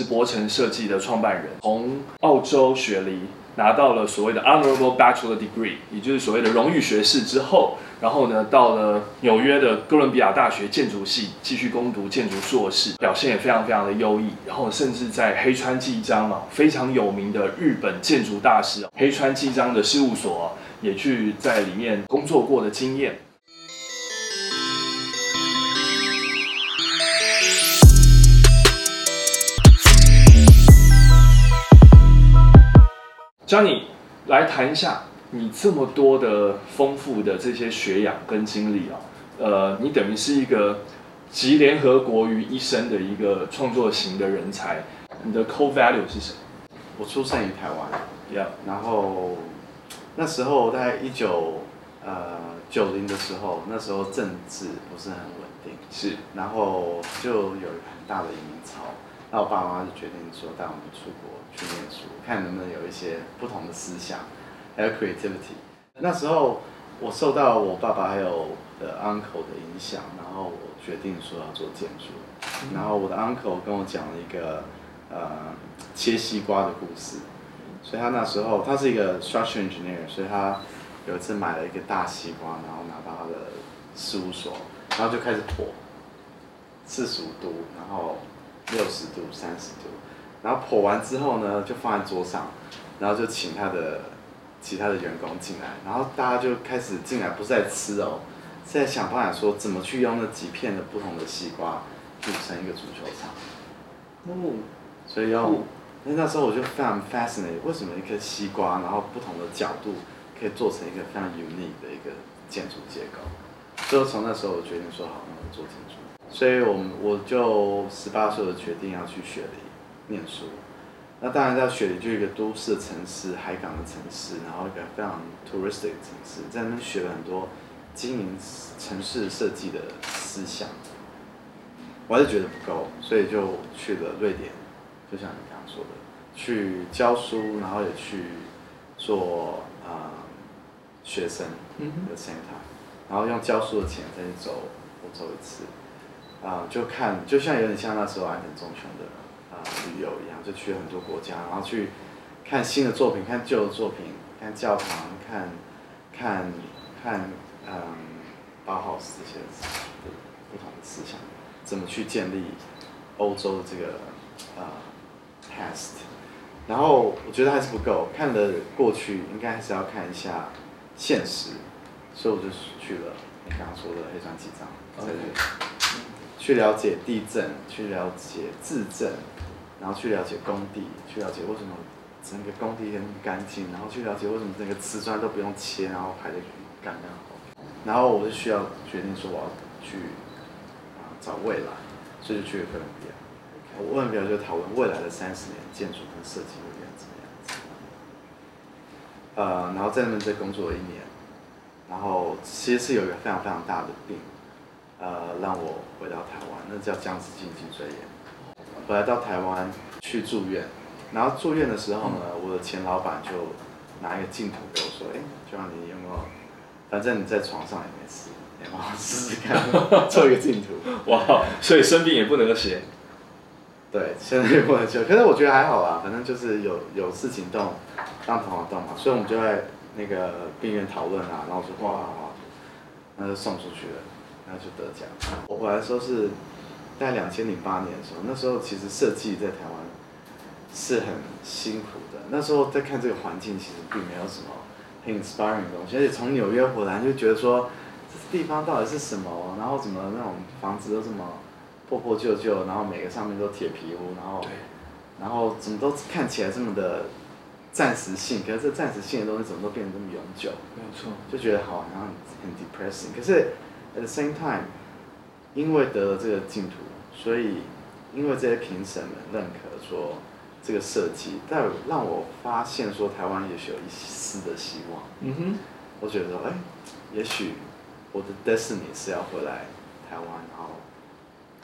是博成设计的创办人，从澳洲雪梨拿到了所谓的 Honorable Bachelor Degree，也就是所谓的荣誉学士之后，然后呢，到了纽约的哥伦比亚大学建筑系继续攻读建筑硕士，表现也非常非常的优异，然后甚至在黑川纪章啊非常有名的日本建筑大师黑川纪章的事务所也去在里面工作过的经验。教你来谈一下你这么多的丰富的这些学养跟经历啊，呃，你等于是一个集联合国于一身的一个创作型的人才。你的 core value 是什么？我出生于台湾，Yeah，然后那时候在一九呃九零的时候，那时候政治不是很稳定，是，然后就有很大的移民潮，那我爸妈就决定说带我们出国。去念书，看能不能有一些不同的思想，还有 creativity。那时候我受到我爸爸还有的 uncle 的影响，然后我决定说要做建筑。然后我的 uncle 跟我讲了一个呃切西瓜的故事，所以他那时候他是一个 structural engineer，所以他有一次买了一个大西瓜，然后拿到他的事务所，然后就开始破，四十五度，然后六十度、三十度。然后剖完之后呢，就放在桌上，然后就请他的其他的员工进来，然后大家就开始进来，不是在吃哦，是在想办法说怎么去用那几片的不同的西瓜组成一个足球场。哦，所以用，那那时候我就非常 fascinated，为什么一颗西瓜，然后不同的角度可以做成一个非常 unique 的一个建筑结构。所以从那时候我决定说好，那我做建筑。所以我们我就十八岁的决定要去雪梨。念书，那当然在雪梨就一个都市的城市，海港的城市，然后一个非常 touristic 的城市，在那边学了很多经营城市设计的思想，我还是觉得不够，所以就去了瑞典，就像你刚刚说的，去教书，然后也去做啊学生的 center，然后用教书的钱再去走欧洲一次，啊就看就像有点像那时候安藤忠雄的。啊，旅游一样，就去了很多国家，然后去看新的作品，看旧的作品，看教堂，看，看，看，嗯，包豪斯这些不同的思想，怎么去建立欧洲的这个呃 past，然后我觉得还是不够，看了过去，应该还是要看一下现实，所以我就去了你刚刚说的黑川纪章，去了解地震，去了解自证。然后去了解工地，去了解为什么整个工地很干净，然后去了解为什么整个瓷砖都不用切，然后排的干干好。然后我就需要决定说我要去啊找未来，所以就去了哥伦比亚。我哥伦比亚就讨论未来的三十年建筑跟设计会变成怎么样子。呃，然后在那边再工作了一年，然后其实是有一个非常非常大的病，呃，让我回到台湾，那叫僵直性脊椎炎。我来到台湾去住院，然后住院的时候呢，我的前老板就拿一个镜头给我说：“哎，就让你有没有？反正你在床上也没事，你帮我试试看，做一个镜头。”哇，所以生病也不能写。对，生病不能写，可是我觉得还好啦，反正就是有有事情动，让头脑动嘛，所以我们就在那个病院讨论啊，然后说画画画，那就送出去了，然后就得奖。我回来的时候是。在两千零八年的时候，那时候其实设计在台湾是很辛苦的。那时候在看这个环境，其实并没有什么很 inspiring 的东西。而且从纽约回来就觉得说，这地方到底是什么？然后怎么那种房子都这么破破旧旧，然后每个上面都铁皮屋，然后然后怎么都看起来这么的暂时性？可是这暂时性的东西怎么都变得这么永久？没有错，就觉得好像很 depressing。可是 at the same time，因为得了这个净土。所以，因为这些评审们认可说这个设计，但让我发现说台湾也许有一丝的希望。嗯哼，我觉得说，哎，也许我的 destiny 是要回来台湾，然后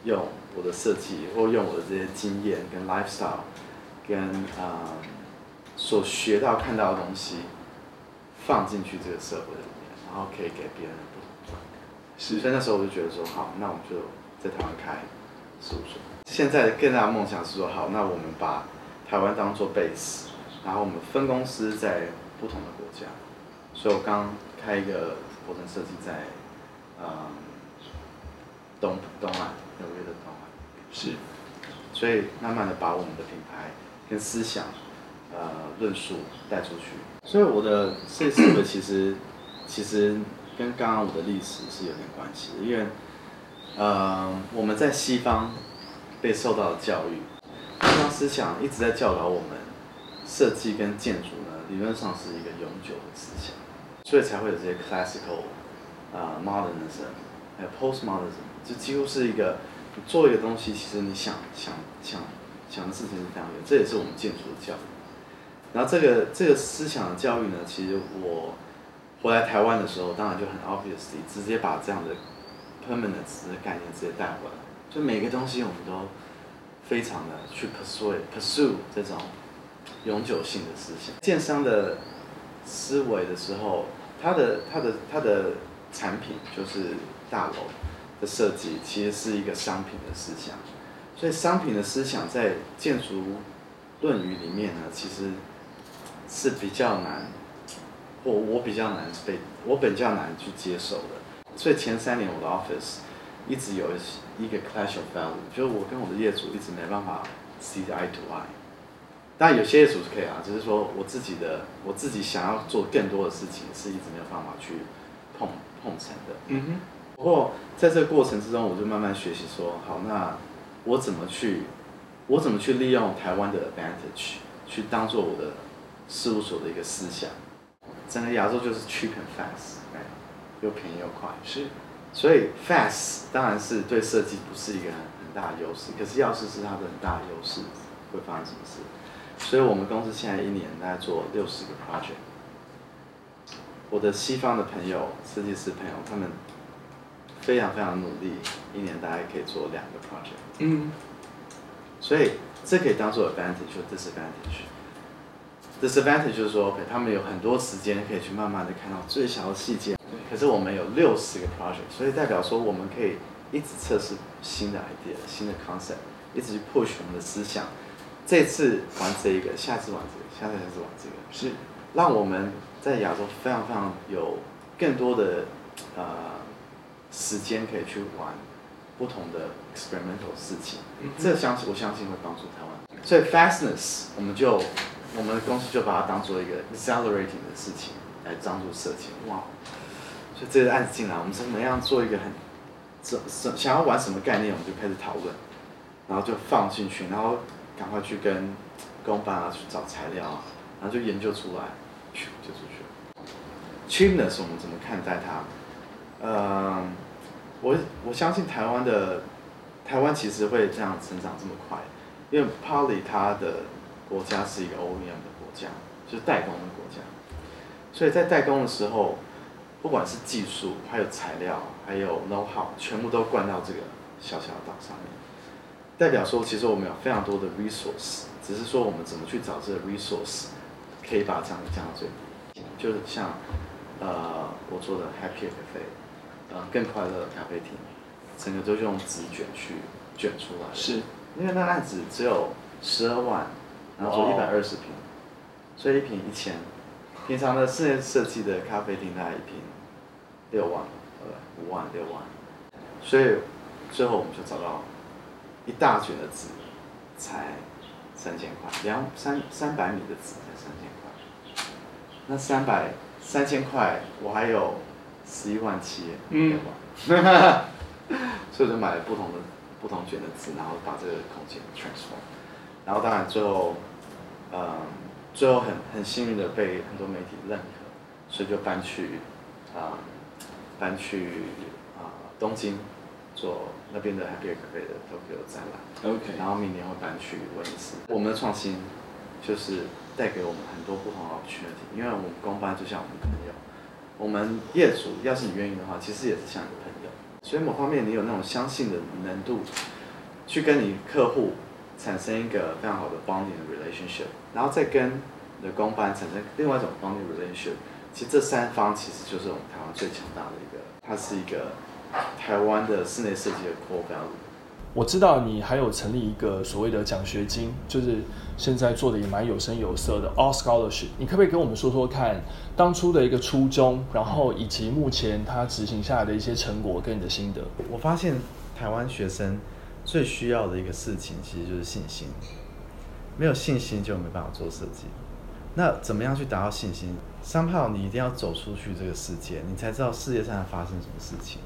用我的设计或用我的这些经验跟 lifestyle，跟啊所学到看到的东西放进去这个社会里面，然后可以给别人不同。是，所以那时候我就觉得说，好，那我们就在台湾开。事务所，现在更大的梦想是说，好，那我们把台湾当做 base，然后我们分公司在不同的国家。所以我刚开一个活动设计在，嗯，东东岸，纽约的东岸。是。所以慢慢的把我们的品牌跟思想，呃，论述带出去。所以我的这四个其实，其实跟刚刚我的历史是有点关系的，因为，呃，我们在西方被受到的教育，西方思想一直在教导我们，设计跟建筑呢，理论上是一个永久的思想，所以才会有这些 classical，啊，modernism，还有 postmodernism，就几乎是一个。做一个东西，其实你想想想想的事情是非常远，这也是我们建筑的教育。然后这个这个思想的教育呢，其实我回来台湾的时候，当然就很 obviously 直接把这样的 permanence 的概念直接带回来。就每个东西我们都非常的去 pursue pursue 这种永久性的思想。建商的思维的时候，它的它的它的产品就是大楼。的设计其实是一个商品的思想，所以商品的思想在建筑论语里面呢，其实是比较难，我我比较难被我比较难去接受的。所以前三年我的 office 一直有一个 clash of value，就是我跟我的业主一直没办法 see eye to eye。但有些业主是可以啊，只是说我自己的我自己想要做更多的事情，是一直没有办法去碰碰成的。嗯哼。不过在这个过程之中，我就慢慢学习说，好，那我怎么去，我怎么去利用台湾的 advantage，去当做我的事务所的一个思想。整个亚洲就是 cheap and fast，又便宜又快。是。所以 fast 当然是对设计不是一个很很大的优势，可是要是是它的很大的优势，会发生什么事？所以我们公司现在一年大概做六十个 project。我的西方的朋友，设计师朋友，他们。非常非常努力，一年大概可以做两个 project。嗯，所以这可以当做 advantage 或 disadvantage。Disadvantage 就是说，OK，他们有很多时间可以去慢慢的看到最小的细节。可是我们有六十个 project，所以代表说我们可以一直测试新的 idea、新的 concept，一直去 push 我们的思想。这次玩这一个，下次玩这个，下次下次玩这个，是让我们在亚洲非常非常有更多的呃。时间可以去玩不同的 experimental 事情，这相信我相信会帮助台湾。所以 fastness 我们就我们的公司就把它当做一个 accelerating 的事情来当做设计。哇！所以这个案子进来，我们怎么样做一个很怎怎想要玩什么概念，我们就开始讨论，然后就放进去，然后赶快去跟工班啊去找材料啊，然后就研究出来，去就出去了。cheapness 我们怎么看待它？嗯，我我相信台湾的台湾其实会这样成长这么快，因为 Poly 它的国家是一个 OEM 的国家，就是代工的国家，所以在代工的时候，不管是技术、还有材料、还有 know how，全部都灌到这个小小的岛上面，代表说其实我们有非常多的 resource，只是说我们怎么去找这个 resource，可以把这样降到最低，就是像呃我做的 Happy Cafe。更快乐的咖啡厅，整个都是用纸卷去卷出来。是，因为那案子只有十二万，然后做一百二十平，所以一平一千。平常的室内设计的咖啡厅大概一瓶六万，呃，五万六万。所以最后我们就找到一大卷的纸，才三千块，两三三百米的纸才三千块。那三百三千块，我还有。十一万七，嗯，所以就买了不同的不同卷的纸，然后把这个空间 transform，然后当然最后，嗯，最后很很幸运的被很多媒体认可，所以就搬去啊，搬去啊东京做那边的 Happy Cafe 的 Tokyo 展览，OK，然后明年会搬去威尼斯。我们的创新就是带给我们很多不同的 opportunity，因为我们公班就像我们朋友。我们业主，要是你愿意的话，其实也是像你的朋友。所以某方面你有那种相信的能度，去跟你客户产生一个非常好的 bonding relationship，然后再跟你的公班产生另外一种 bonding relationship。其实这三方其实就是我们台湾最强大的一个，它是一个台湾的室内设计的 core value。我知道你还有成立一个所谓的奖学金，就是现在做的也蛮有声有色的 All Scholarship。你可不可以跟我们说说看，当初的一个初衷，然后以及目前它执行下来的一些成果跟你的心得？我发现台湾学生最需要的一个事情，其实就是信心。没有信心就没办法做设计。那怎么样去达到信心？三炮，你一定要走出去这个世界，你才知道世界上发生什么事情。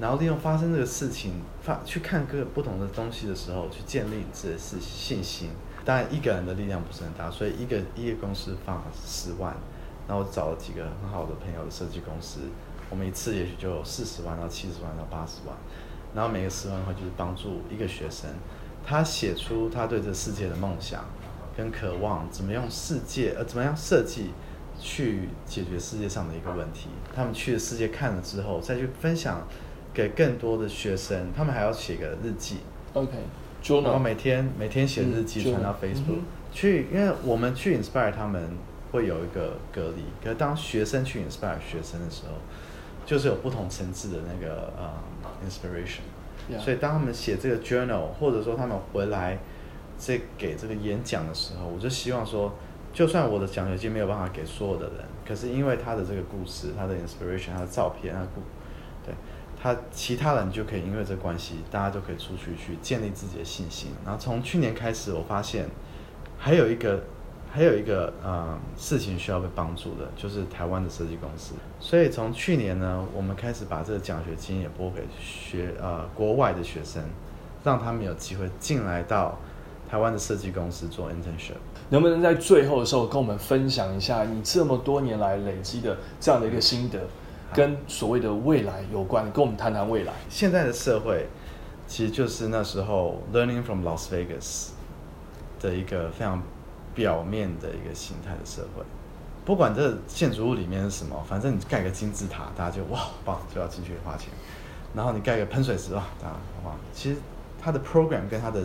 然后利用发生这个事情，发去看各不同的东西的时候，去建立自己的信心。当然，一个人的力量不是很大，所以一个一个公司放十万，然后找了几个很好的朋友的设计公司，我们一次也许就有四十万到七十万到八十万，然后每个十万块就是帮助一个学生。他写出他对这世界的梦想跟渴望，怎么用世界呃怎么样设计去解决世界上的一个问题。他们去了世界看了之后，再去分享给更多的学生。他们还要写个日记，OK，然后每天每天写日记传到 Facebook 去，因为我们去 inspire 他们会有一个隔离，可是当学生去 inspire 学生的时候，就是有不同层次的那个呃 inspiration。所以当他们写这个 journal，或者说他们回来这给这个演讲的时候，我就希望说，就算我的奖学金没有办法给所有的人，可是因为他的这个故事、他的 inspiration、他的照片、他故，对他其他人就可以因为这关系，大家就可以出去去建立自己的信心。然后从去年开始，我发现还有一个。还有一个呃事情需要被帮助的，就是台湾的设计公司。所以从去年呢，我们开始把这个奖学金也拨给学呃国外的学生，让他们有机会进来到台湾的设计公司做 internship。能不能在最后的时候跟我们分享一下你这么多年来累积的这样的一个心得，跟所谓的未来有关？跟我们谈谈未来。现在的社会其实就是那时候 learning from Las Vegas 的一个非常。表面的一个形态的社会，不管这建筑物里面是什么，反正你盖个金字塔，大家就哇棒就要进去花钱。然后你盖个喷水池，哇，大家哇，其实它的 program 跟它的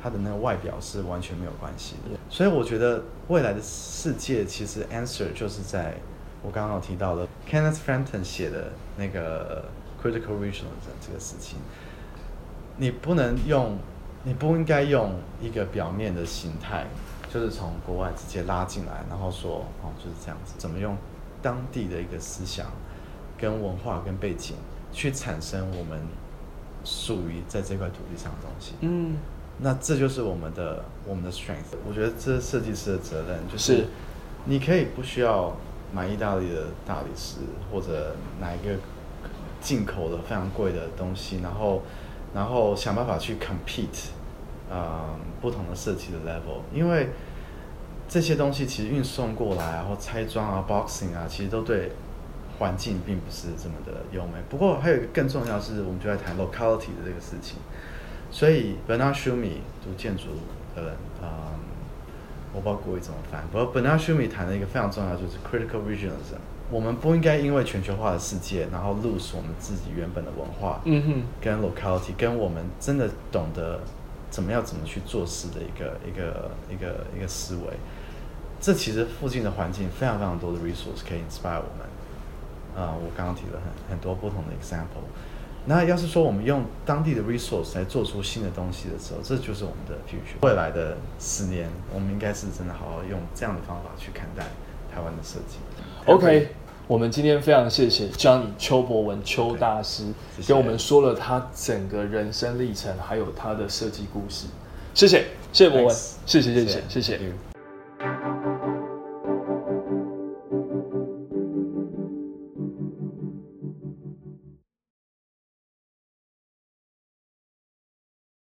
它的那个外表是完全没有关系的。所以我觉得未来的世界其实 answer 就是在我刚刚有提到的 Kenneth Frampton 写的那个 critical regionalism 这个事情，你不能用，你不应该用一个表面的形态。就是从国外直接拉进来，然后说哦就是这样子，怎么用当地的一个思想、跟文化、跟背景去产生我们属于在这块土地上的东西。嗯，那这就是我们的我们的 strength。我觉得这是设计师的责任，就是你可以不需要买意大利的大理石或者哪一个进口的非常贵的东西，然后然后想办法去 compete。呃，不同的设计的 level，因为这些东西其实运送过来然后拆装啊，boxing 啊，其实都对环境并不是这么的优美。不过还有一个更重要是，我们就在谈 locality 的这个事情。所以 Bernard Schumi 读建筑的人，嗯，我不知道各位怎么翻。不过 Bernard Schumi 谈的一个非常重要就是 critical regionalism。我们不应该因为全球化的世界，然后 lose 我们自己原本的文化，嗯哼，跟 locality，跟我们真的懂得。怎么样？怎么去做事的一个一个一个一个思维？这其实附近的环境非常非常多的 resource 可以 inspire 我们。啊，我刚刚提了很很多不同的 example。那要是说我们用当地的 resource 来做出新的东西的时候，这就是我们的 future。未来的十年，我们应该是真的好好用这样的方法去看待台湾的设计。OK。我们今天非常谢谢 Johnny 邱博文邱大师，跟我们说了他整个人生历程，还有他的设计故事。谢谢，谢谢博文，谢谢，谢谢，谢谢。